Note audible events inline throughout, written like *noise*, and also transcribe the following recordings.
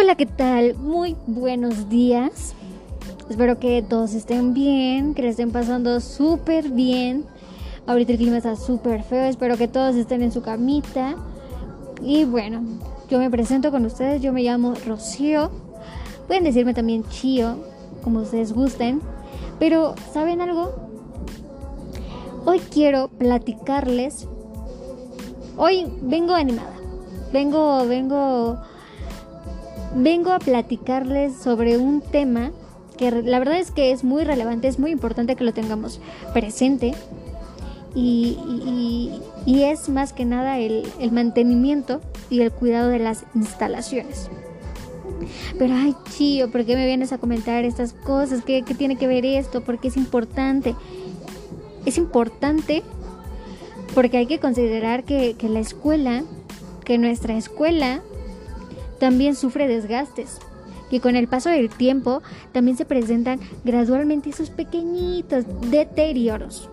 Hola, ¿qué tal? Muy buenos días. Espero que todos estén bien, que le estén pasando súper bien. Ahorita el clima está súper feo, espero que todos estén en su camita. Y bueno, yo me presento con ustedes, yo me llamo Rocío. Pueden decirme también Chío, como ustedes gusten. Pero, ¿saben algo? Hoy quiero platicarles. Hoy vengo animada. Vengo, vengo vengo a platicarles sobre un tema que la verdad es que es muy relevante, es muy importante que lo tengamos presente y, es más que nada el, mantenimiento y el cuidado de las instalaciones. Pero ay, chío, ¿por qué me vienes a comentar estas cosas? ¿Qué, tiene que ver esto? Porque es importante. Es importante porque hay que considerar que, que la escuela, que nuestra escuela también sufre desgastes y con el paso del tiempo también se presentan gradualmente esos pequeñitos deterioros.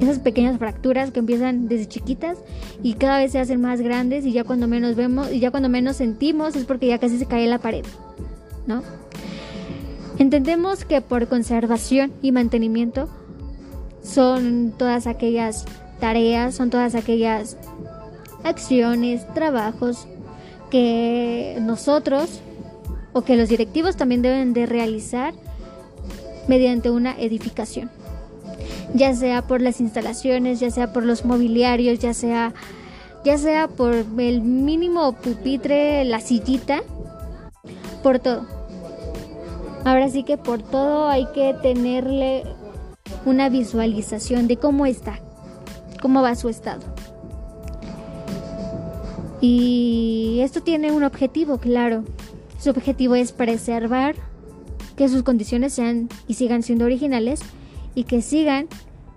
Esas pequeñas fracturas que empiezan desde chiquitas y cada vez se hacen más grandes y ya cuando menos vemos y ya cuando menos sentimos es porque ya casi se cae la pared, ¿no? Entendemos que por conservación y mantenimiento son todas aquellas tareas, son todas aquellas acciones, trabajos que nosotros o que los directivos también deben de realizar mediante una edificación. Ya sea por las instalaciones, ya sea por los mobiliarios, ya sea ya sea por el mínimo pupitre, la sillita, por todo. Ahora sí que por todo hay que tenerle una visualización de cómo está, cómo va su estado. Y esto tiene un objetivo, claro. Su objetivo es preservar que sus condiciones sean y sigan siendo originales y que sigan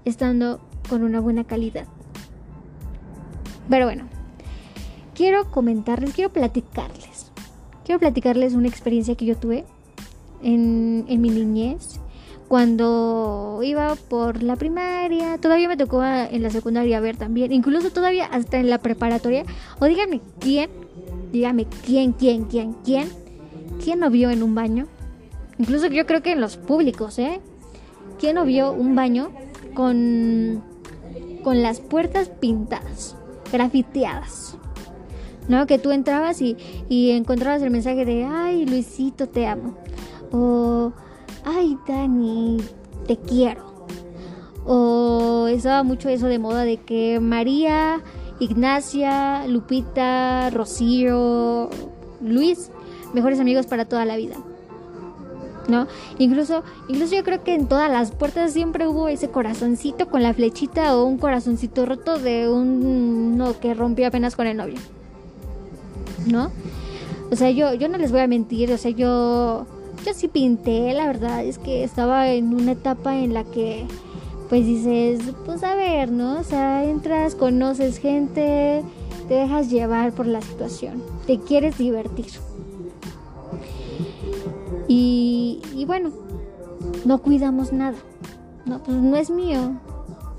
estando con una buena calidad. Pero bueno, quiero comentarles, quiero platicarles. Quiero platicarles una experiencia que yo tuve en, en mi niñez cuando iba por la primaria, todavía me tocó en la secundaria ver también, incluso todavía hasta en la preparatoria. O díganme quién, díganme quién, quién, quién, quién, quién no vio en un baño. Incluso yo creo que en los públicos, ¿eh? ¿Quién no vio un baño con, con las puertas pintadas, grafiteadas? ¿No? Que tú entrabas y, y encontrabas el mensaje de, ay, Luisito, te amo. O ay Dani, te quiero. O estaba mucho eso de moda de que María, Ignacia, Lupita, Rocío, Luis, mejores amigos para toda la vida. ¿No? Incluso, incluso yo creo que en todas las puertas siempre hubo ese corazoncito con la flechita o un corazoncito roto de un no que rompió apenas con el novio. ¿No? O sea, yo, yo no les voy a mentir, o sea, yo yo sí pinté, la verdad es que estaba en una etapa en la que pues dices, pues a ver, ¿no? O sea, entras, conoces gente, te dejas llevar por la situación, te quieres divertir. Y, y bueno, no cuidamos nada. No, pues no es mío.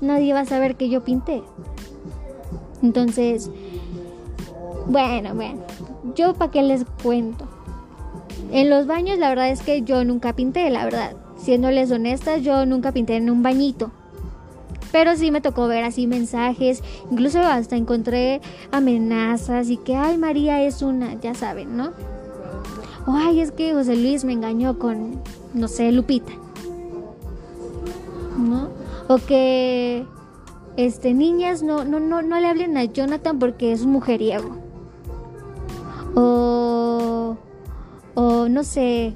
Nadie va a saber que yo pinté. Entonces, bueno, bueno, yo para qué les cuento. En los baños la verdad es que yo nunca pinté, la verdad. Siéndoles honestas, yo nunca pinté en un bañito. Pero sí me tocó ver así mensajes, incluso hasta encontré amenazas y que, ay, María es una, ya saben, ¿no? O, ay, es que José Luis me engañó con, no sé, Lupita. ¿No? O que, este, niñas, no, no, no, no le hablen a Jonathan porque es un mujeriego. O o no sé,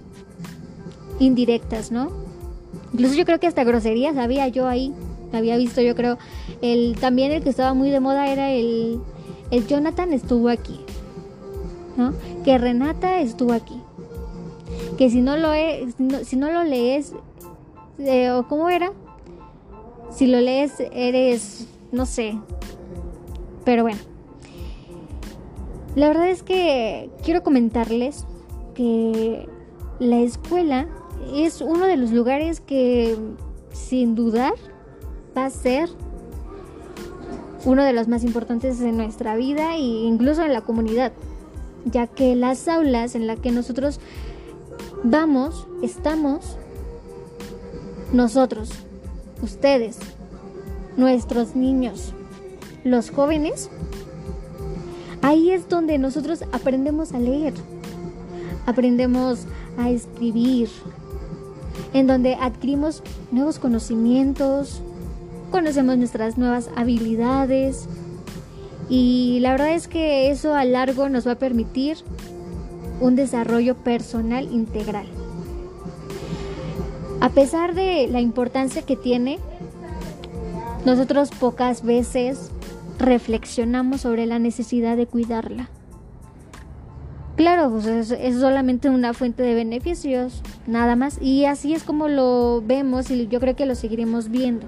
indirectas, ¿no? Incluso yo creo que hasta groserías había yo ahí, había visto yo creo, el también el que estaba muy de moda era el, el Jonathan estuvo aquí, ¿no? Que Renata estuvo aquí, que si no lo, si no, lo lees, eh, o cómo era, si lo lees eres, no sé, pero bueno. La verdad es que quiero comentarles que la escuela es uno de los lugares que sin dudar va a ser uno de los más importantes en nuestra vida e incluso en la comunidad. ya que las aulas en las que nosotros vamos, estamos nosotros, ustedes, nuestros niños, los jóvenes, ahí es donde nosotros aprendemos a leer, aprendemos a escribir, en donde adquirimos nuevos conocimientos, conocemos nuestras nuevas habilidades y la verdad es que eso a largo nos va a permitir un desarrollo personal integral. A pesar de la importancia que tiene, nosotros pocas veces reflexionamos sobre la necesidad de cuidarla. Claro, pues es, solamente una fuente de beneficios, nada más. Y así es como lo vemos y yo creo que lo seguiremos viendo.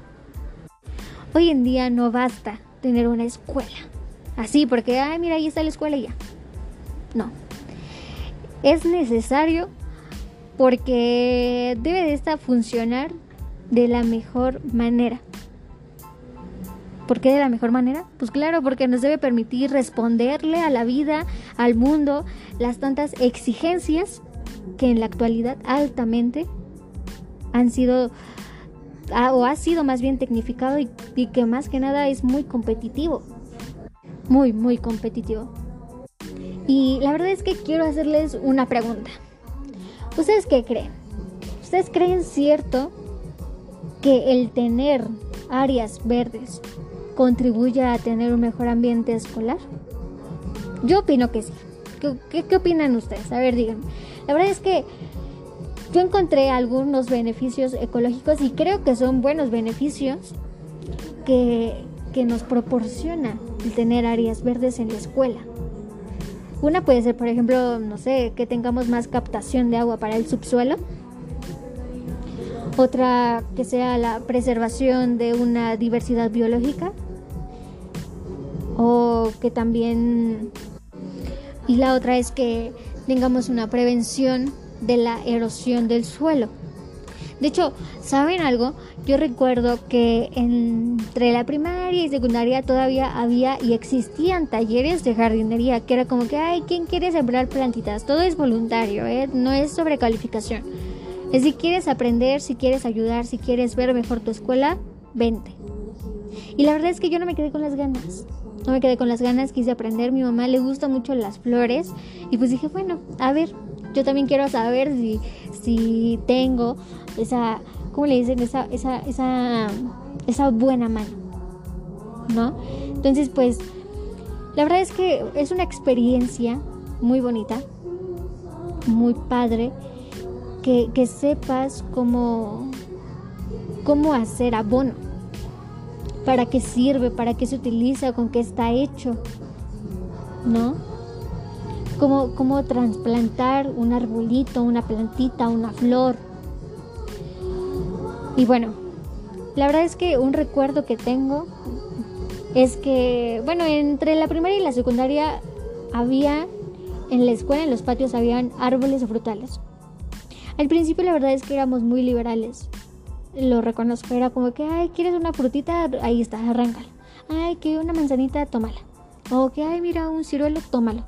Hoy en día no basta tener una escuela. Así, porque, ay, mira, ahí está la escuela y ya. No. Es necesario porque debe de esta funcionar de la mejor manera. ¿Por qué de la mejor manera? Pues claro, porque nos debe permitir responderle a la vida, al mundo, las tantas exigencias que en la actualidad altamente han sido o ha sido más bien tecnificado y, que más que nada es muy competitivo. Muy, muy competitivo. Y la verdad es que quiero hacerles una pregunta. ¿Ustedes qué creen? ¿Ustedes creen cierto que el tener áreas verdes contribuye a tener un mejor ambiente escolar? Yo opino que sí. ¿Qué, opinan ustedes? A ver, díganme. La verdad es que yo encontré algunos beneficios ecológicos y creo que son buenos beneficios que, que nos proporciona el tener áreas verdes en la escuela. Una puede ser, por ejemplo, no sé, que tengamos más captación de agua para el subsuelo. Otra que sea la preservación de una diversidad biológica. O que también... Y la otra es que tengamos una prevención de la erosión del suelo. De hecho, ¿saben algo? Yo recuerdo que entre la primaria y secundaria todavía había y existían talleres de jardinería, que era como que, ay, ¿quién quiere sembrar plantitas? Todo es voluntario, ¿eh? no es sobre calificación. Es si quieres aprender, si quieres ayudar, si quieres ver mejor tu escuela, vente. Y la verdad es que yo no me quedé con las ganas. No me quedé con las ganas, quise aprender. Mi mamá le gusta mucho las flores. Y pues dije, bueno, a ver, yo también quiero saber si, si tengo esa, ¿cómo le dicen? Esa, esa, esa, esa buena mano, ¿no? Entonces, pues, la verdad es que es una experiencia muy bonita, muy padre, que, que sepas cómo, cómo hacer abono, para qué sirve, para qué se utiliza, con qué está hecho, ¿no? Cómo, cómo trasplantar un arbolito, una plantita, una flor, y bueno, la verdad es que un recuerdo que tengo es que, bueno, entre la primaria y la secundaria había, en la escuela, en los patios, habían árboles frutales. Al principio la verdad es que éramos muy liberales. Lo reconozco, era como que, ay, ¿quieres una frutita? Ahí está, arráncala. Ay, que una manzanita, tómala. O que, ay, mira, un ciruelo, tómalo.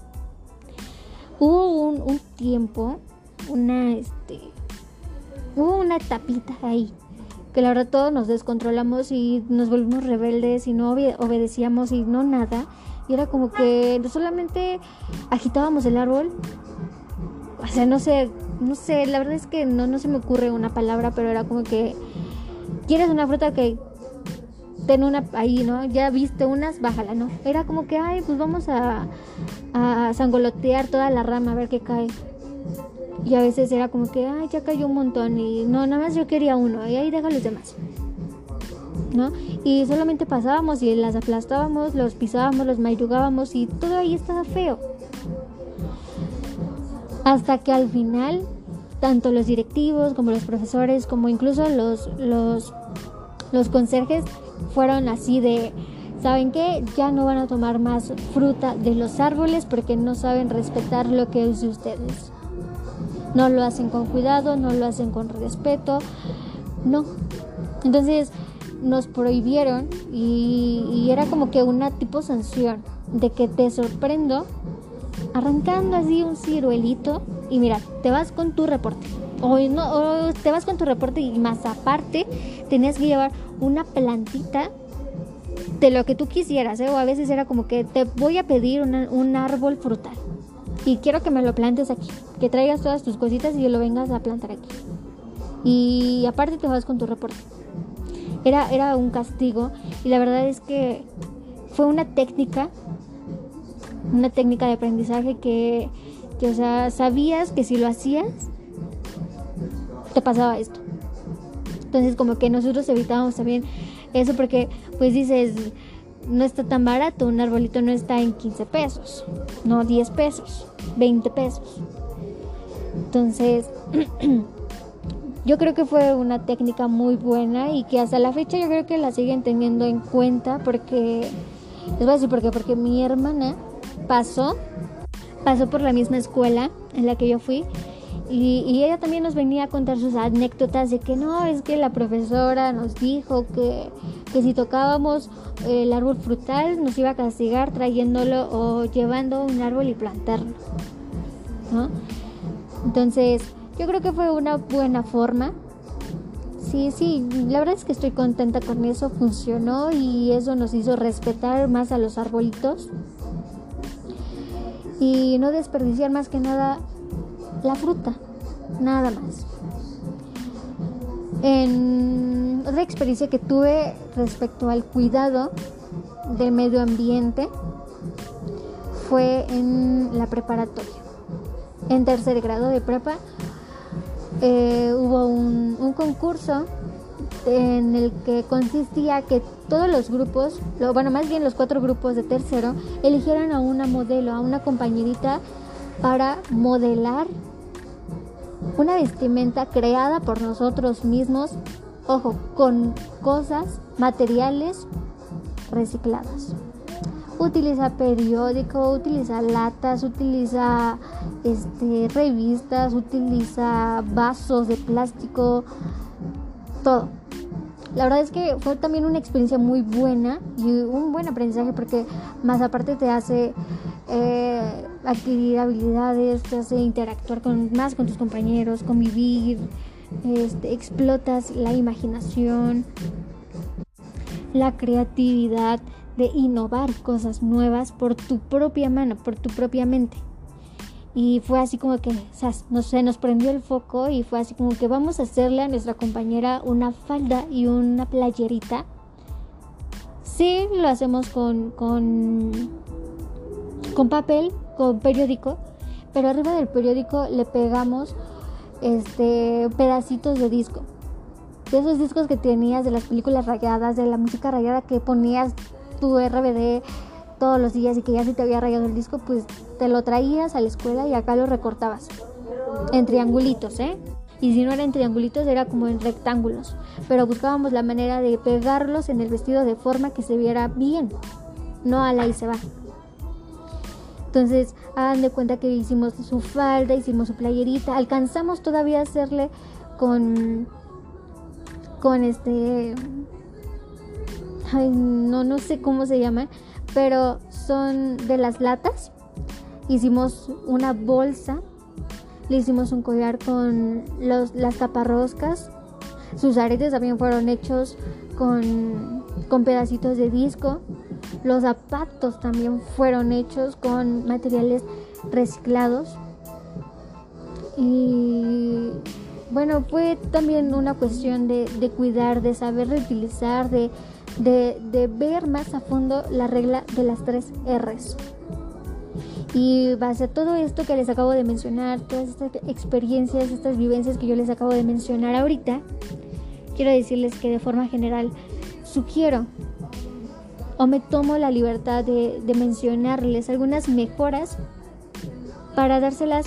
Hubo un, tiempo, una, este, hubo una tapita ahí que la verdad todos nos descontrolamos y nos volvimos rebeldes y no obedecíamos y no nada. Y era como que solamente agitábamos el árbol. O sea, no sé, no sé, la verdad es que no, no se me ocurre una palabra, pero era como que quieres una fruta que ten una ahí, ¿no? Ya viste unas, bájala, ¿no? Era como que, ay, pues vamos a, a sangolotear toda la rama a ver qué cae. Y a veces era como que, ay, ya cayó un montón y no, nada más yo quería uno y ahí deja los demás. ¿No? Y solamente pasábamos y las aplastábamos, los pisábamos, los mayugábamos y todo ahí estaba feo. Hasta que al final, tanto los directivos como los profesores, como incluso los, los, los conserjes, fueron así de, ¿saben qué? Ya no van a tomar más fruta de los árboles porque no saben respetar lo que es de ustedes no lo hacen con cuidado, no lo hacen con respeto, no. Entonces nos prohibieron y, era como que una tipo sanción de que te sorprendo arrancando así un ciruelito y mira, te vas con tu reporte. O, no, te vas con tu reporte y más aparte tenías que llevar una plantita de lo que tú quisieras, ¿eh? o a veces era como que te voy a pedir un árbol frutal y quiero que me lo plantes aquí, que traigas todas tus cositas y lo vengas a plantar aquí. Y aparte te vas con tu reporte. Era, era un castigo y la verdad es que fue una técnica, una técnica de aprendizaje que, que o sea, sabías que si lo hacías, te pasaba esto. Entonces como que nosotros evitábamos también eso porque pues dices, no está tan barato, un arbolito no está en 15 pesos, no 10 pesos, 20 pesos. Entonces, *clears throat* yo creo que fue una técnica muy buena y que hasta la fecha yo creo que la siguen teniendo en cuenta porque, les voy a decir por qué, porque mi hermana pasó, pasó por la misma escuela en la que yo fui y, ella también nos venía a contar sus anécdotas de que no, es que la profesora nos dijo que, que si tocábamos el árbol frutal nos iba a castigar trayéndolo o llevando un árbol y plantarlo. Entonces, yo creo que fue una buena forma. Sí, sí, la verdad es que estoy contenta con eso, funcionó y eso nos hizo respetar más a los arbolitos y no desperdiciar más que nada la fruta, nada más. En otra experiencia que tuve respecto al cuidado del medio ambiente fue en la preparatoria. En tercer grado de prepa eh, hubo un, un, concurso en el que consistía que todos los grupos, bueno, más bien los cuatro grupos de tercero, eligieran a una modelo, a una compañerita para modelar una vestimenta creada por nosotros mismos, ojo, con cosas, materiales recicladas. Utiliza periódico, utiliza latas, utiliza este, revistas, utiliza vasos de plástico, todo. La verdad es que fue también una experiencia muy buena y un buen aprendizaje porque más aparte te hace eh, adquirir habilidades, te hace interactuar con, más con tus compañeros, convivir, este, explotas la imaginación, la creatividad de innovar cosas nuevas por tu propia mano, por tu propia mente. Y fue así como que no se nos prendió el foco y fue así como que vamos a hacerle a nuestra compañera una falda y una playerita. Sí, lo hacemos con, con con papel, con periódico, pero arriba del periódico le pegamos este pedacitos de disco. De esos discos que tenías de las películas rayadas, de la música rayada que ponías tu RBD todos los días y que ya si te había rayado el disco, pues te lo traías a la escuela y acá lo recortabas. En triangulitos, ¿eh? Y si no era en triangulitos, era como en rectángulos. Pero buscábamos la manera de pegarlos en el vestido de forma que se viera bien. No a la y se va. Entonces, hagan de cuenta que hicimos su falda, hicimos su playerita, alcanzamos todavía a hacerle con con este ay, no no sé cómo se llaman, pero son de las latas. Hicimos una bolsa, le hicimos un collar con los, las taparroscas. Sus aretes también fueron hechos con, con pedacitos de disco. Los zapatos también fueron hechos con materiales reciclados. Y bueno, fue también una cuestión de, cuidar, de saber reutilizar, de, de, ver más a fondo la regla de las tres R's. Y base a todo esto que les acabo de mencionar, todas estas experiencias, estas vivencias que yo les acabo de mencionar ahorita, quiero decirles que de forma general sugiero o me tomo la libertad de, mencionarles algunas mejoras para dárselas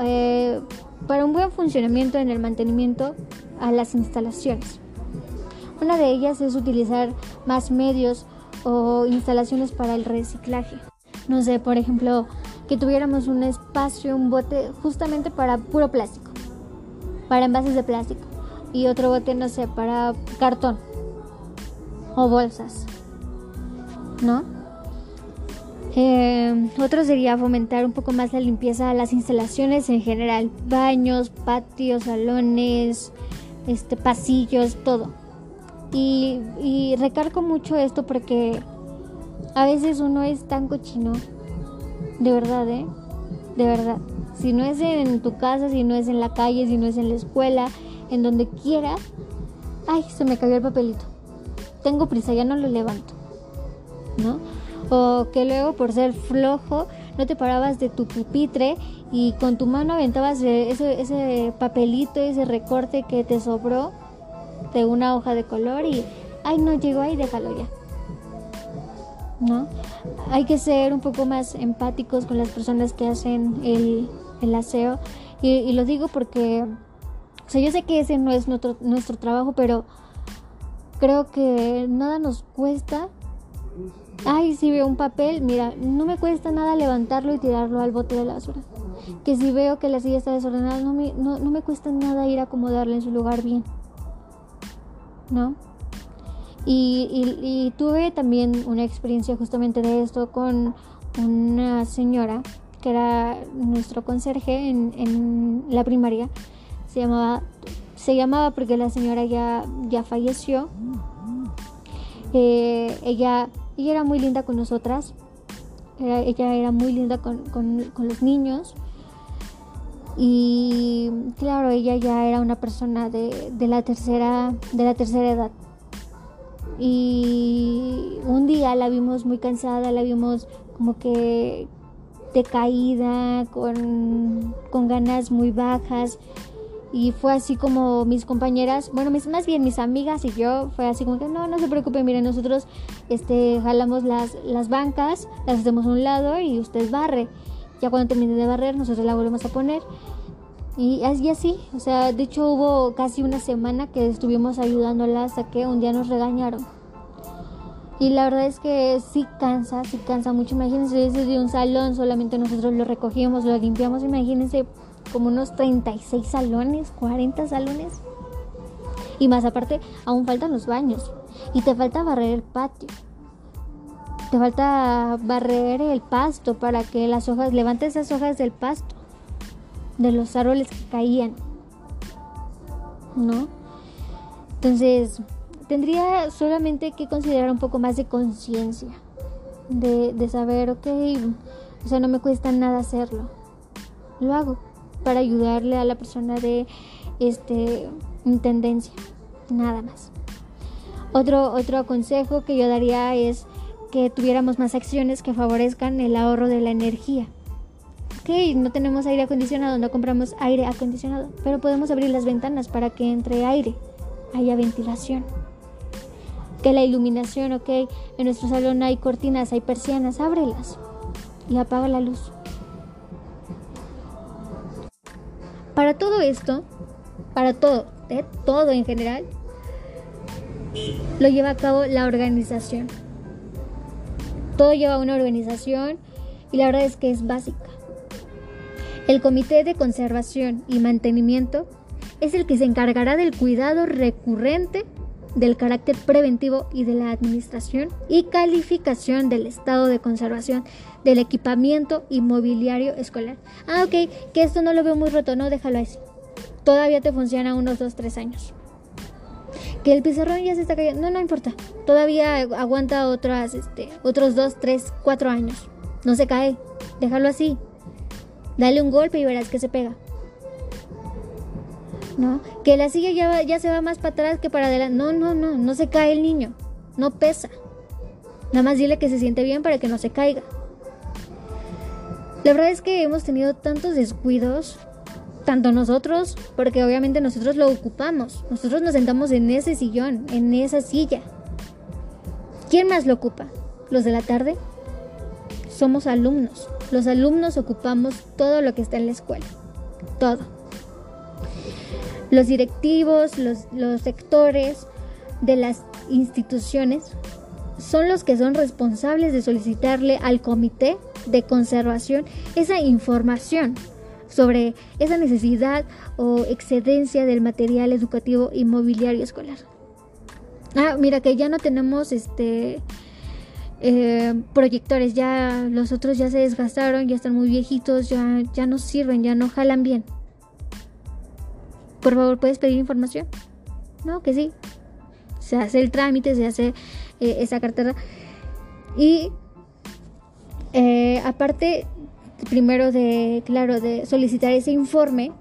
eh, para un buen funcionamiento en el mantenimiento a las instalaciones. Una de ellas es utilizar más medios o instalaciones para el reciclaje. No sé, por ejemplo, que tuviéramos un espacio, un bote justamente para puro plástico, para envases de plástico, y otro bote, no sé, para cartón o bolsas. ¿no? Eh, otro sería fomentar un poco más la limpieza de las instalaciones en general, baños, patios, salones, este, pasillos, todo. Y, y mucho esto porque a veces uno es tan cochino, de verdad, ¿eh? De verdad. Si no es en tu casa, si no es en la calle, si no es en la escuela, en donde quiera. Ay, se me cayó el papelito. Tengo prisa, ya no lo levanto. ¿No? O que luego por ser flojo no te parabas de tu pupitre y con tu mano aventabas ese, ese papelito, ese recorte que te sobró de una hoja de color y, ay, no llegó ahí, déjalo ya. ¿No? Hay que ser un poco más empáticos con las personas que hacen el, el aseo. Y, y, lo digo porque, o sea, yo sé que ese no es nuestro, nuestro trabajo, pero creo que nada nos cuesta Ay, si veo un papel, mira, no me cuesta nada levantarlo y tirarlo al bote de la basura. Que si veo que la silla está desordenada, no me, no, me cuesta nada ir a acomodarla en su lugar bien. ¿No? Y, tuve también una experiencia justamente de esto con una señora que era nuestro conserje en, en la primaria. Se llamaba, se llamaba porque la señora ya, ya falleció. Eh, ella ella era muy linda con nosotras. ella era muy linda con, los niños. Y claro, ella ya era una persona de, la tercera, de la tercera edad. Y un día la vimos muy cansada, la vimos como que decaída, con, con ganas muy bajas y fue así como mis compañeras, bueno, mis, más bien mis amigas y yo, fue así como que no, no se preocupen, miren, nosotros este, jalamos las, las bancas, las hacemos a un lado y usted barre. Ya cuando termine de barrer, nosotros la volvemos a poner. Y así, así, o sea, de hecho hubo casi una semana que estuvimos ayudándola hasta que un día nos regañaron. Y la verdad es que sí cansa, sí cansa mucho. Imagínense, desde un salón solamente nosotros lo recogíamos, lo limpiamos. Imagínense como unos 36 salones, 40 salones. Y más aparte, aún faltan los baños. Y te falta barrer el patio. Te falta barrer el pasto para que las hojas, levantes esas hojas del pasto, de los árboles que caían. ¿No? Entonces, tendría solamente que considerar un poco más de conciencia. De, de saber, ok, o sea, no me cuesta nada hacerlo. Lo hago para ayudarle a la persona de este intendencia, nada más. Otro, otro consejo que yo daría es que tuviéramos más acciones que favorezcan el ahorro de la energía. Ok, no tenemos aire acondicionado, no compramos aire acondicionado, pero podemos abrir las ventanas para que entre aire, haya ventilación. Que la iluminación, ok, en nuestro salón hay cortinas, hay persianas, ábrelas y apaga la luz. Para todo esto, para todo, ¿eh? todo en general, lo lleva a cabo la organización. Todo lleva a una organización y la verdad es que es básica. El Comité de Conservación y Mantenimiento es el que se encargará del cuidado recurrente del carácter preventivo y de la administración y calificación del estado de conservación del equipamiento inmobiliario escolar. Ah, ok, que esto no lo veo muy roto, no, déjalo así. Todavía te funciona unos 2, 3 años. Que el pizarrón ya se está cayendo, no, no importa. Todavía aguanta otras, este, otros 2, 3, 4 años. No se cae, déjalo así. Dale un golpe y verás que se pega. ¿no? Que la silla ya, ya se va más para atrás que para adelante. No, no, no, no se cae el niño, no pesa. Nada más dile que se siente bien para que no se caiga. La verdad es que hemos tenido tantos descuidos, tanto nosotros, porque obviamente nosotros lo ocupamos. Nosotros nos sentamos en ese sillón, en esa silla. ¿Quién más lo ocupa? ¿Los de la tarde? Somos alumnos. Los alumnos ocupamos todo lo que está en la escuela. Todo. Los directivos, los, sectores de las instituciones son los que son responsables de solicitarle al comité de conservación esa información sobre esa necesidad o excedencia del material educativo inmobiliario escolar. Ah, mira que ya no tenemos este eh, proyectores, ya los otros ya se desgastaron, ya están muy viejitos, ya, ya no sirven, ya no jalan bien. Por favor, ¿puedes pedir información? No, que sí. Se hace el trámite, se hace eh, esa cartera. Y eh, aparte, primero de, claro, de solicitar ese informe,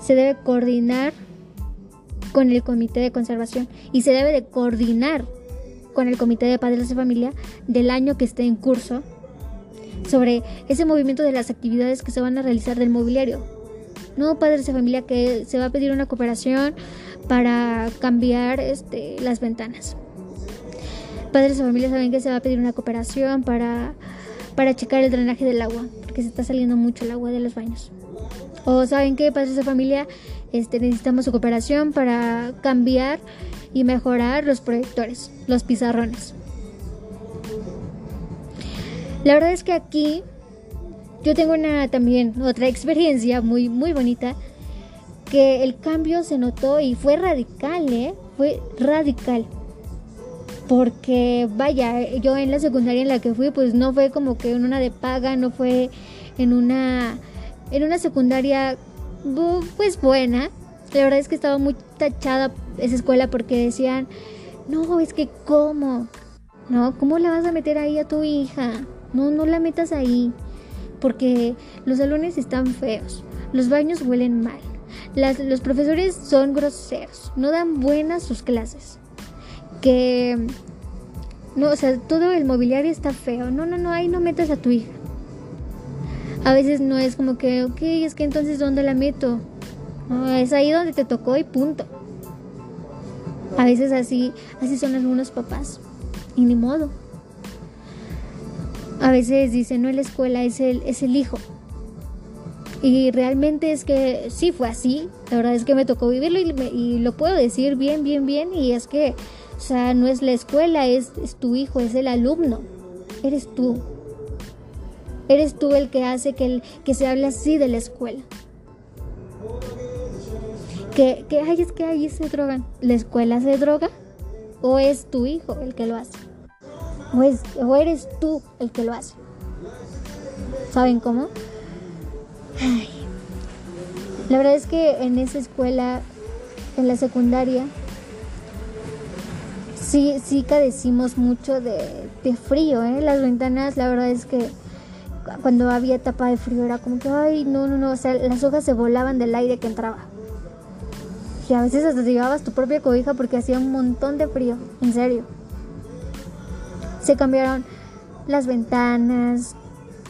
se debe coordinar con el comité de conservación y se debe de coordinar con el comité de padres de familia del año que esté en curso sobre ese movimiento de las actividades que se van a realizar del mobiliario. No padres de familia que se va a pedir una cooperación para cambiar este, las ventanas. Padres de familia saben que se va a pedir una cooperación para, para checar el drenaje del agua, porque se está saliendo mucho el agua de los baños. O saben que padres de familia este, necesitamos su cooperación para cambiar y mejorar los proyectores, los pizarrones. La verdad es que aquí yo tengo una también otra experiencia muy muy bonita que el cambio se notó y fue radical, ¿eh? Fue radical. Porque vaya, yo en la secundaria en la que fui pues no fue como que en una de paga, no fue en una en una secundaria pues buena. La verdad es que estaba muy tachada esa escuela porque decían, no, es que cómo, no, ¿cómo la vas a meter ahí a tu hija? No, no la metas ahí, porque los salones están feos, los baños huelen mal, los profesores son groseros, no dan buenas sus clases, que, no, o sea, todo el mobiliario está feo, no, no, no, ahí no metas a tu hija. A veces no es como que, ok, es que entonces ¿dónde la meto? es ahí donde te tocó y punto. A veces así, así son algunos papás. Y ni modo. A veces dicen, no, la escuela es el, es el hijo. Y realmente es que sí fue así. La verdad es que me tocó vivirlo y, y lo puedo decir bien, bien, bien. Y es que, o sea, no es la escuela, es, es tu hijo, es el alumno. Eres tú. Eres tú el que hace que, que se hable así de la escuela. Que, que ay, es que ahí se drogan. ¿La escuela se droga? ¿O es tu hijo el que lo hace? ¿O, es, o eres tú el que lo hace? ¿Saben cómo? Ay. La verdad es que en esa escuela, en la secundaria, sí, sí cadecimos mucho de, de frío, ¿eh? Las ventanas, la verdad es que cuando había etapa de frío era como que, ay, no, no, no, o sea, las hojas se volaban del aire que entraba. Y a veces hasta llevabas tu propia cobija porque hacía un montón de frío, en serio. Se cambiaron las ventanas,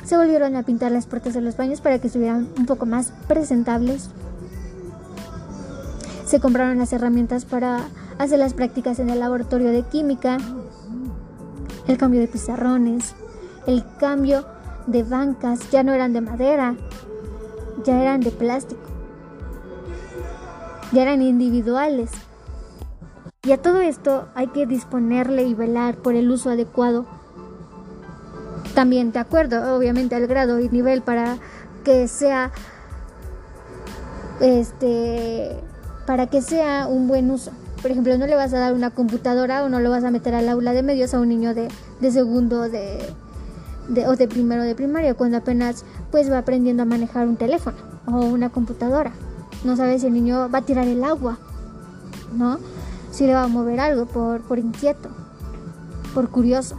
se volvieron a pintar las puertas de los baños para que estuvieran un poco más presentables. Se compraron las herramientas para hacer las prácticas en el laboratorio de química, el cambio de pizarrones, el cambio de bancas ya no eran de madera, ya eran de plástico, ya eran individuales. Y a todo esto hay que disponerle y velar por el uso adecuado. También de acuerdo, obviamente, al grado y nivel para que sea este para que sea un buen uso. Por ejemplo, no le vas a dar una computadora o no lo vas a meter al aula de medios a un niño de, de segundo de, o de primero de primaria, cuando apenas pues va aprendiendo a manejar un teléfono o una computadora. No sabe si el niño va a tirar el agua, ¿no? Si le va a mover algo por, por inquieto, por curioso.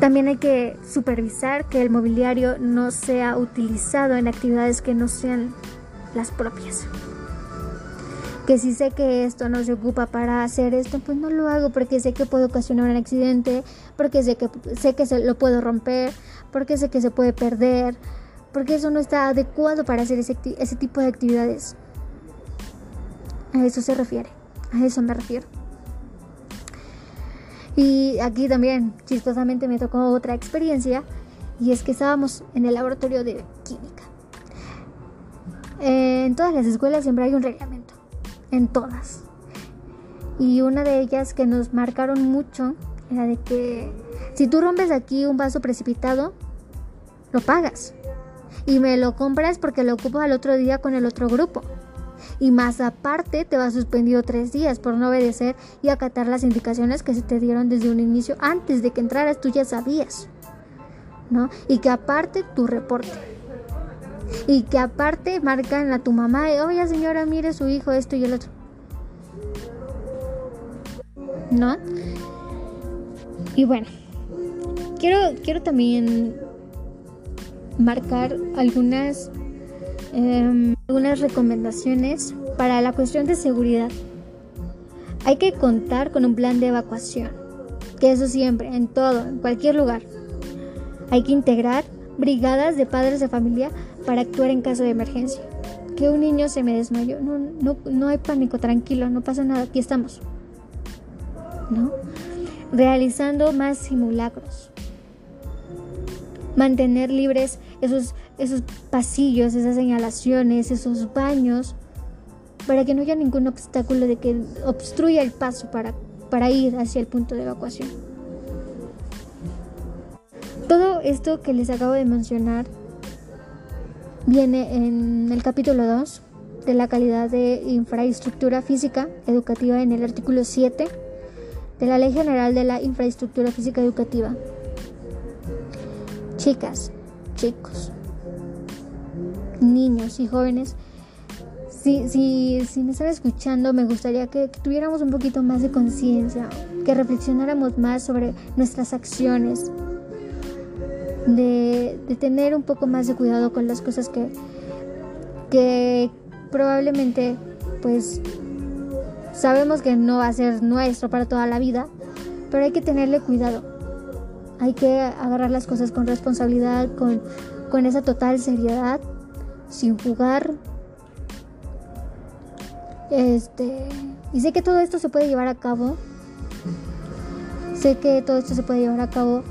También hay que supervisar que el mobiliario no sea utilizado en actividades que no sean las propias que si sé que esto no se ocupa para hacer esto, pues no lo hago porque sé que puede ocasionar un accidente, porque sé que, sé que se lo puedo romper, porque sé que se puede perder, porque eso no está adecuado para hacer ese, ese tipo de actividades. A eso se refiere, a eso me refiero. Y aquí también, chistosamente, me tocó otra experiencia, y es que estábamos en el laboratorio de química. en todas las escuelas siempre hay un reglamento en todas. Y una de ellas que nos marcaron mucho era de que si tú rompes aquí un vaso precipitado, lo pagas. Y me lo compras porque lo ocupo al otro día con el otro grupo. y más aparte te va suspendido tres días por no obedecer y acatar las indicaciones que se te dieron desde un inicio antes de que entraras tú ya sabías ¿no? y que aparte tu reporte y que aparte marcan a tu mamá oye señora mire su hijo esto y el otro ¿no? y bueno quiero quiero también marcar algunas Em, algunas recomendaciones para la cuestión de seguridad. Hay que contar con un plan de evacuación, que eso siempre, en todo, en cualquier lugar. Hay que integrar brigadas de padres de familia para actuar en caso de emergencia. Que un niño se me desmayó, no, no, no hay pánico, tranquilo, no pasa nada, aquí estamos. ¿No? Realizando más simulacros. Mantener libres esos esos pasillos, esas señalaciones, esos baños, para que no haya ningún obstáculo de que obstruya el paso para, para ir hacia el punto de evacuación. Todo esto que les acabo de mencionar viene en el capítulo 2 de la calidad de infraestructura física educativa en el artículo 7 de la Ley General de la Infraestructura Física Educativa. Chicas, chicos, niños y jóvenes, si, si, si me están escuchando, me gustaría que, tuviéramos un poquito más de conciencia, que reflexionáramos más sobre nuestras acciones, de, tener un poco más de cuidado con las cosas que, que probablemente pues sabemos que no va a ser nuestro para toda la vida, pero hay que tenerle cuidado. Hay que agarrar las cosas con responsabilidad, con, con esa total seriedad sin jugar. Este, y sé que todo esto se puede llevar a cabo. Sé que todo esto se puede llevar a cabo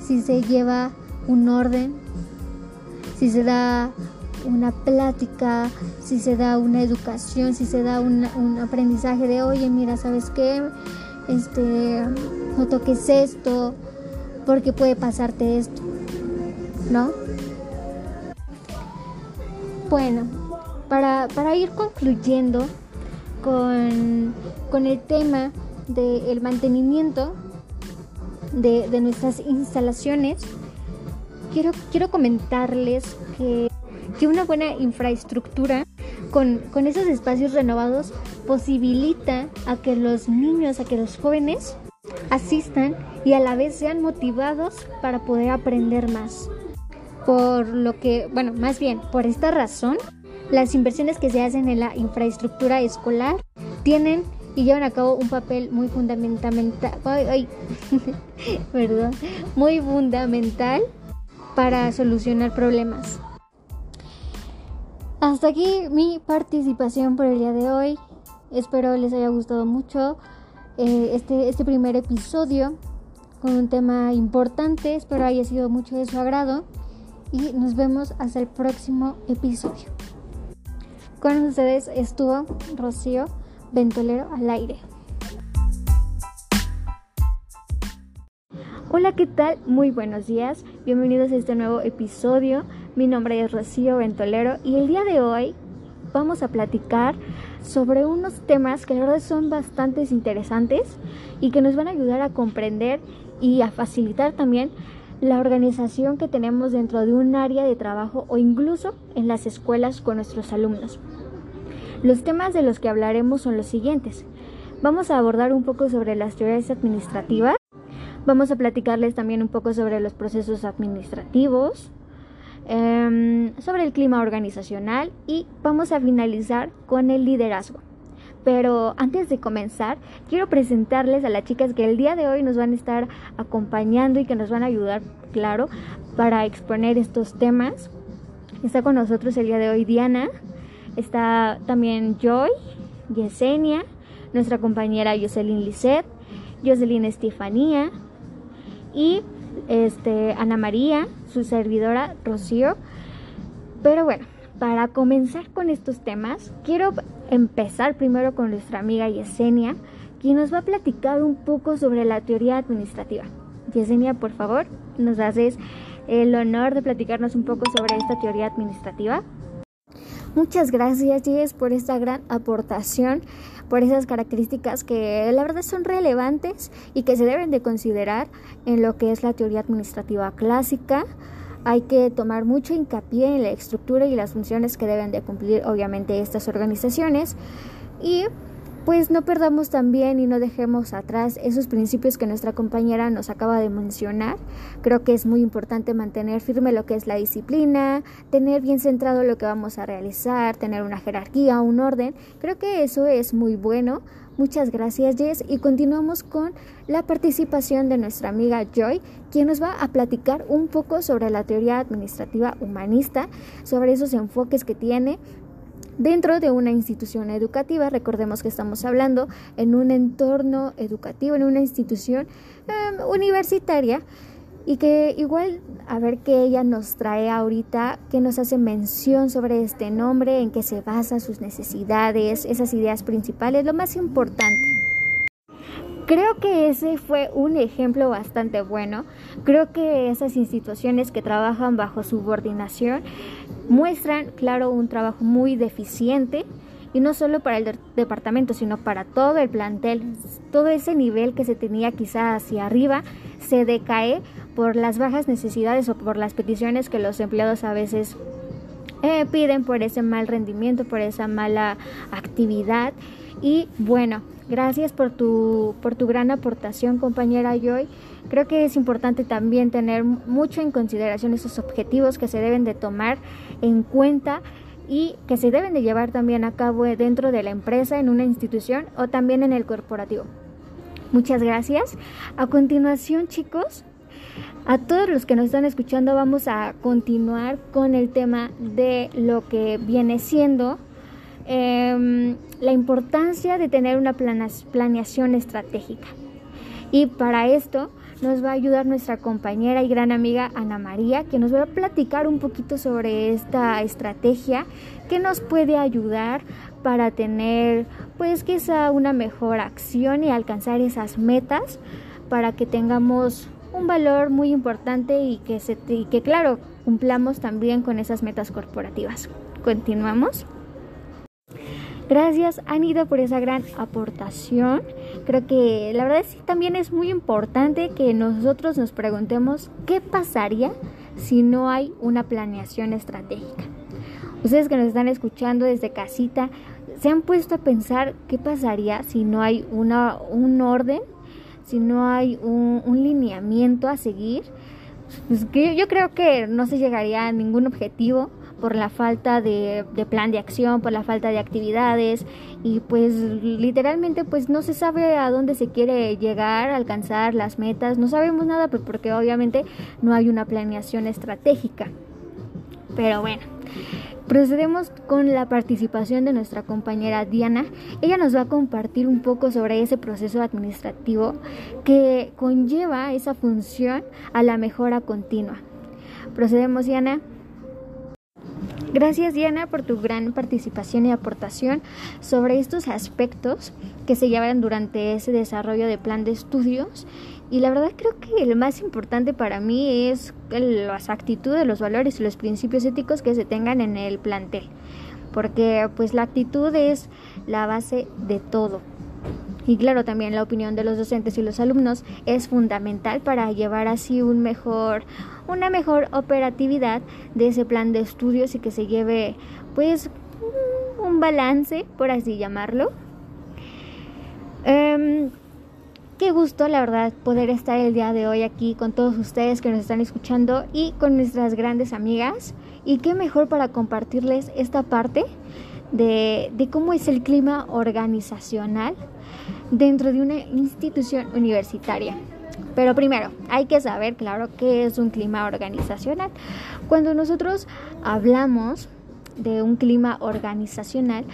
si se lleva un orden, si se da una plática, si se da una educación, si se da un, aprendizaje de, oye, mira, ¿sabes qué? Este, no toques esto, porque puede pasarte esto, ¿no? Bueno, para, ir concluyendo con, el tema del mantenimiento de, nuestras instalaciones, quiero, quiero comentarles que, una buena infraestructura con, con esos espacios renovados posibilita a que los niños, a que los jóvenes asistan y a la vez sean motivados para poder aprender más. Por lo que, bueno, más bien, por esta razón, las inversiones que se hacen en la infraestructura escolar tienen y llevan a cabo un papel muy fundamental, *laughs* muy fundamental para solucionar problemas. Hasta aquí mi participación por el día de hoy. Espero les haya gustado mucho eh, este, este primer episodio con un tema importante. Espero haya sido mucho de su agrado y nos vemos hasta el próximo episodio. Con ustedes estuvo Rocío Ventolero al aire. Hola, ¿qué tal? Muy buenos días. Bienvenidos a este nuevo episodio. Mi nombre es Rocío Ventolero y el día de hoy vamos a platicar sobre unos temas que la verdad son bastante interesantes y que nos van a ayudar a comprender y a facilitar también la organización que tenemos dentro de un área de trabajo o incluso en las escuelas con nuestros alumnos. Los temas de los que hablaremos son los siguientes. Vamos a abordar un poco sobre las teorías administrativas, vamos a platicarles también un poco sobre los procesos administrativos, em, sobre el clima organizacional y vamos a finalizar con el liderazgo. Pero antes de comenzar, quiero presentarles a las chicas que el día de hoy nos van a estar acompañando y que nos van a ayudar, claro, para exponer estos temas. Está con nosotros el día de hoy Diana, está también Joy, Yesenia, nuestra compañera Jocelyn Lisset, Jocelyn Estefanía y este, Ana María, su servidora Rocío. Pero bueno, para comenzar con estos temas, quiero empezar primero con nuestra amiga Yesenia, quien nos va a platicar un poco sobre la teoría administrativa. Yesenia, por favor, nos haces el honor de platicarnos un poco sobre esta teoría administrativa. Muchas gracias, Jess, por esta gran aportación, por esas características que la verdad son relevantes y que se deben de considerar en lo que es la teoría administrativa clásica. Hay que tomar mucho hincapié en la estructura y las funciones que deben de cumplir obviamente estas organizaciones y pues no perdamos también y no dejemos atrás esos principios que nuestra compañera nos acaba de mencionar. Creo que es muy importante mantener firme lo que es la disciplina, tener bien centrado lo que vamos a realizar, tener una jerarquía, un orden. Creo que eso es muy bueno. Muchas gracias Jess y continuamos con la participación de nuestra amiga Joy, quien nos va a platicar un poco sobre la teoría administrativa humanista, sobre esos enfoques que tiene, dentro de una institución educativa. Recordemos que estamos hablando en un entorno educativo, en una institución em, universitaria y que igual a ver qué ella nos trae ahorita, que nos hace mención sobre este nombre, en qué se basa sus necesidades, esas ideas principales, lo más importante. Creo que ese fue un ejemplo bastante bueno. Creo que esas instituciones que trabajan bajo subordinación muestran, claro, un trabajo muy deficiente y no solo para el departamento, sino para todo el plantel. Todo ese nivel que se tenía quizá hacia arriba se decae por las bajas necesidades o por las peticiones que los empleados a veces eh, piden por ese mal rendimiento, por esa mala actividad. Y bueno, Gracias por tu, por tu gran aportación, compañera Joy. Creo que es importante también tener mucho en consideración esos objetivos que se deben de tomar en cuenta y que se deben de llevar también a cabo dentro de la empresa, en una institución o también en el corporativo. Muchas gracias. A continuación, chicos, a todos los que nos están escuchando vamos a continuar con el tema de lo que viene siendo Em, la importancia de tener una planeación estratégica. Y para esto nos va a ayudar nuestra compañera y gran amiga Ana María, que nos va a platicar un poquito sobre esta estrategia que nos puede ayudar para tener pues quizá una mejor acción y alcanzar esas metas para que tengamos un valor muy importante y que, se, y que claro, cumplamos también con esas metas corporativas. Continuamos. Gracias Anita por esa gran aportación. Creo que la verdad sí también es muy importante que nosotros nos preguntemos qué pasaría si no hay una planeación estratégica. Ustedes que nos están escuchando desde casita, ¿se han puesto a pensar qué pasaría si no hay una, un orden, si no hay un, lineamiento a seguir? Pues yo creo que no se llegaría a ningún objetivo por la falta de, plan de acción, por la falta de actividades y pues literalmente pues no se sabe a dónde se quiere llegar, alcanzar las metas, no sabemos nada pues porque obviamente no hay una planeación estratégica. Pero bueno, procedemos con la participación de nuestra compañera Diana. Ella nos va a compartir un poco sobre ese proceso administrativo que conlleva esa función a la mejora continua. Procedemos, Diana. Gracias Diana por tu gran participación y aportación sobre estos aspectos que se llevan durante ese desarrollo de plan de estudios. Y la verdad creo que el más importante para mí es las actitudes, los valores y los principios éticos que se tengan en el plantel. Porque pues la actitud es la base de todo. Y claro, también la opinión de los docentes y los alumnos es fundamental para llevar así un mejor, una mejor operatividad de ese plan de estudios y que se lleve pues un balance, por así llamarlo. Em, qué gusto, la verdad, poder estar el día de hoy aquí con todos ustedes que nos están escuchando y con nuestras grandes amigas. Y qué mejor para compartirles esta parte de, de cómo es el clima organizacional dentro de una institución universitaria. Pero primero, hay que saber, claro, qué es un clima organizacional. Cuando nosotros hablamos de un clima organizacional,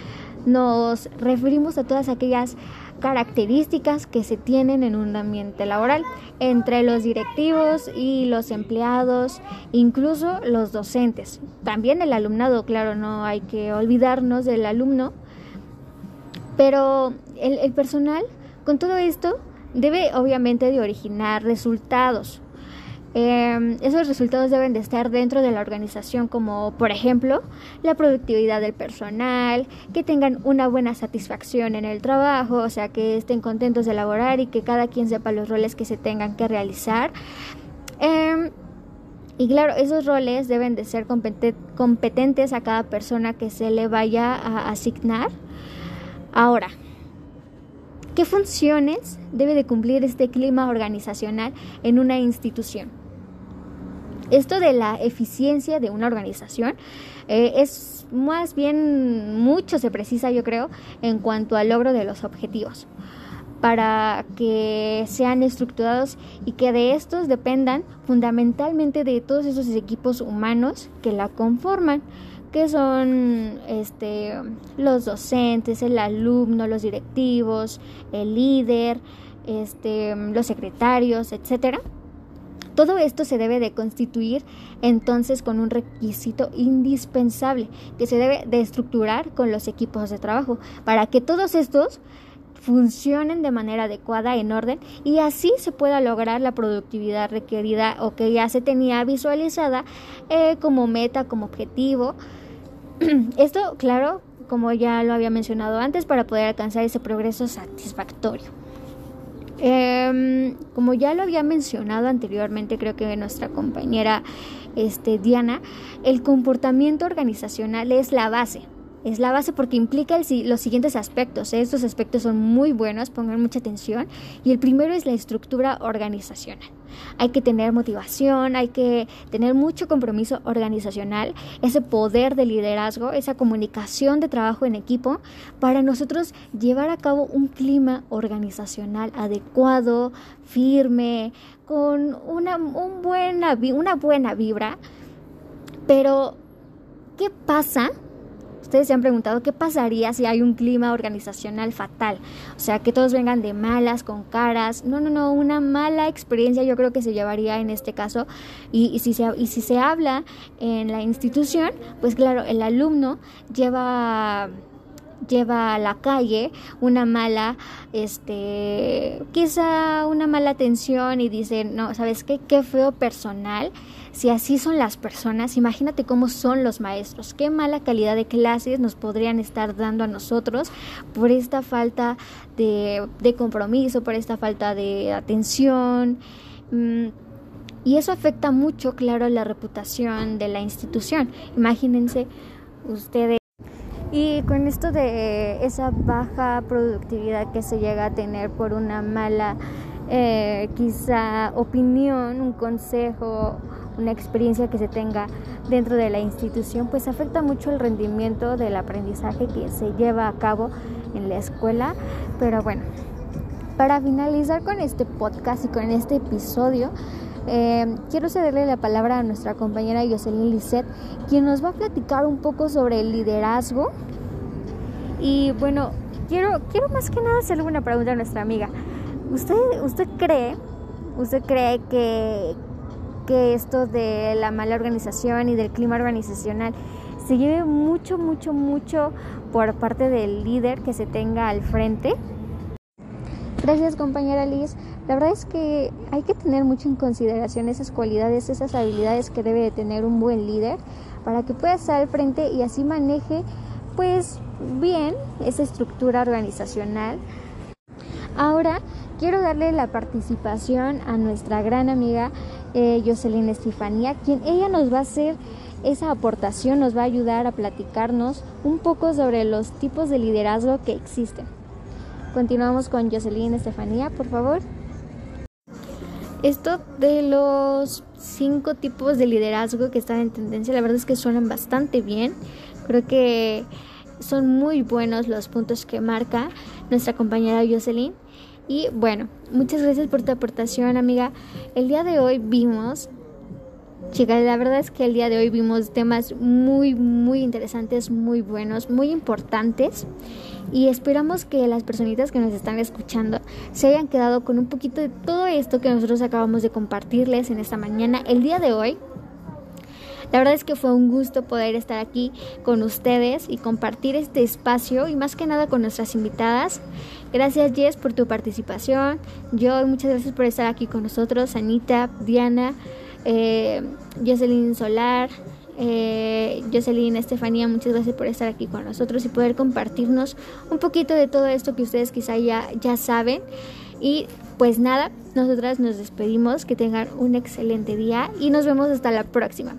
nos referimos a todas aquellas características que se tienen en un ambiente laboral entre los directivos y los empleados, incluso los docentes. También el alumnado, claro, no hay que olvidarnos del alumno, pero el, personal con todo esto debe obviamente de originar resultados. Em, esos resultados deben de estar dentro de la organización, como por ejemplo la productividad del personal, que tengan una buena satisfacción en el trabajo, o sea, que estén contentos de laborar y que cada quien sepa los roles que se tengan que realizar. Em, y claro, esos roles deben de ser competentes a cada persona que se le vaya a asignar. Ahora, ¿qué funciones debe de cumplir este clima organizacional en una institución? Esto de la eficiencia de una organización eh, es más bien mucho se precisa, yo creo, en cuanto al logro de los objetivos para que sean estructurados y que de estos dependan fundamentalmente de todos esos equipos humanos que la conforman que son este, los docentes, el alumno, los directivos, el líder, este, los secretarios, etcétera. Todo esto se debe de constituir entonces con un requisito indispensable que se debe de estructurar con los equipos de trabajo para que todos estos funcionen de manera adecuada, en orden, y así se pueda lograr la productividad requerida o que ya se tenía visualizada eh, como meta, como objetivo. *clears throat* Esto, claro, como ya lo había mencionado antes, para poder alcanzar ese progreso satisfactorio. Em, como ya lo había mencionado anteriormente, creo que nuestra compañera este, Diana, el comportamiento organizacional es la base es la base porque implica los siguientes aspectos. ¿eh? Estos aspectos son muy buenos, pongan mucha atención. Y el primero es la estructura organizacional. Hay que tener motivación, hay que tener mucho compromiso organizacional, ese poder de liderazgo, esa comunicación de trabajo en equipo para nosotros llevar a cabo un clima organizacional adecuado, firme, con una, un buena, una buena vibra. Pero, ¿qué pasa? Ustedes se han preguntado qué pasaría si hay un clima organizacional fatal. O sea, que todos vengan de malas, con caras. No, no, no, una mala experiencia yo creo que se llevaría en este caso. Y, si, se, y si se habla en la institución, pues claro, el alumno lleva lleva a la calle una mala, este, quizá una mala atención y dice, no, ¿sabes qué? Qué feo personal. Si así son las personas, imagínate cómo son los maestros, qué mala calidad de clases nos podrían estar dando a nosotros por esta falta de, compromiso, por esta falta de atención. Mm, y eso afecta mucho, claro, la reputación de la institución. Imagínense ustedes. Y con esto de esa baja productividad que se llega a tener por una mala, eh, quizá opinión, un consejo, una experiencia que se tenga dentro de la institución, pues afecta mucho el rendimiento del aprendizaje que se lleva a cabo en la escuela. Pero bueno, para finalizar con este podcast y con este episodio, eh, quiero cederle la palabra a nuestra compañera Jocelyn Lisset, quien nos va a platicar un poco sobre el liderazgo. Y bueno, quiero, quiero más que nada hacerle una pregunta a nuestra amiga. ¿Usted, usted cree, usted cree que, que esto de la mala organización y del clima organizacional se lleve mucho, mucho, mucho por parte del líder que se tenga al frente? Gracias compañera Liz. La verdad es que hay que tener mucho en consideración esas cualidades, esas habilidades que debe de tener un buen líder para que pueda estar al frente y así maneje pues bien esa estructura organizacional. Ahora quiero darle la participación a nuestra gran amiga eh, Jocelyn Estefanía, quien ella nos va a hacer esa aportación, nos va a ayudar a platicarnos un poco sobre los tipos de liderazgo que existen. Continuamos con Jocelyn Estefanía, por favor. Esto de los cinco tipos de liderazgo que están en tendencia, la verdad es que suenan bastante bien. Creo que son muy buenos los puntos que marca nuestra compañera Jocelyn. Y bueno, muchas gracias por tu aportación, amiga. El día de hoy vimos Chicas, la verdad es que el día de hoy vimos temas muy, muy interesantes, muy buenos, muy importantes. Y esperamos que las personitas que nos están escuchando se hayan quedado con un poquito de todo esto que nosotros acabamos de compartirles en esta mañana. El día de hoy la verdad es que fue un gusto poder estar aquí con ustedes y compartir este espacio y más que nada con nuestras invitadas Gracias Jess por tu participación. Yo muchas gracias por estar aquí con nosotros. Anita, Diana, eh, Jocelyn Solar, eh, Jocelyn, Estefanía, muchas gracias por estar aquí con nosotros y poder compartirnos un poquito de todo esto que ustedes quizá ya, ya saben. Y pues nada, nosotras nos despedimos, que tengan un excelente día y nos vemos hasta la próxima.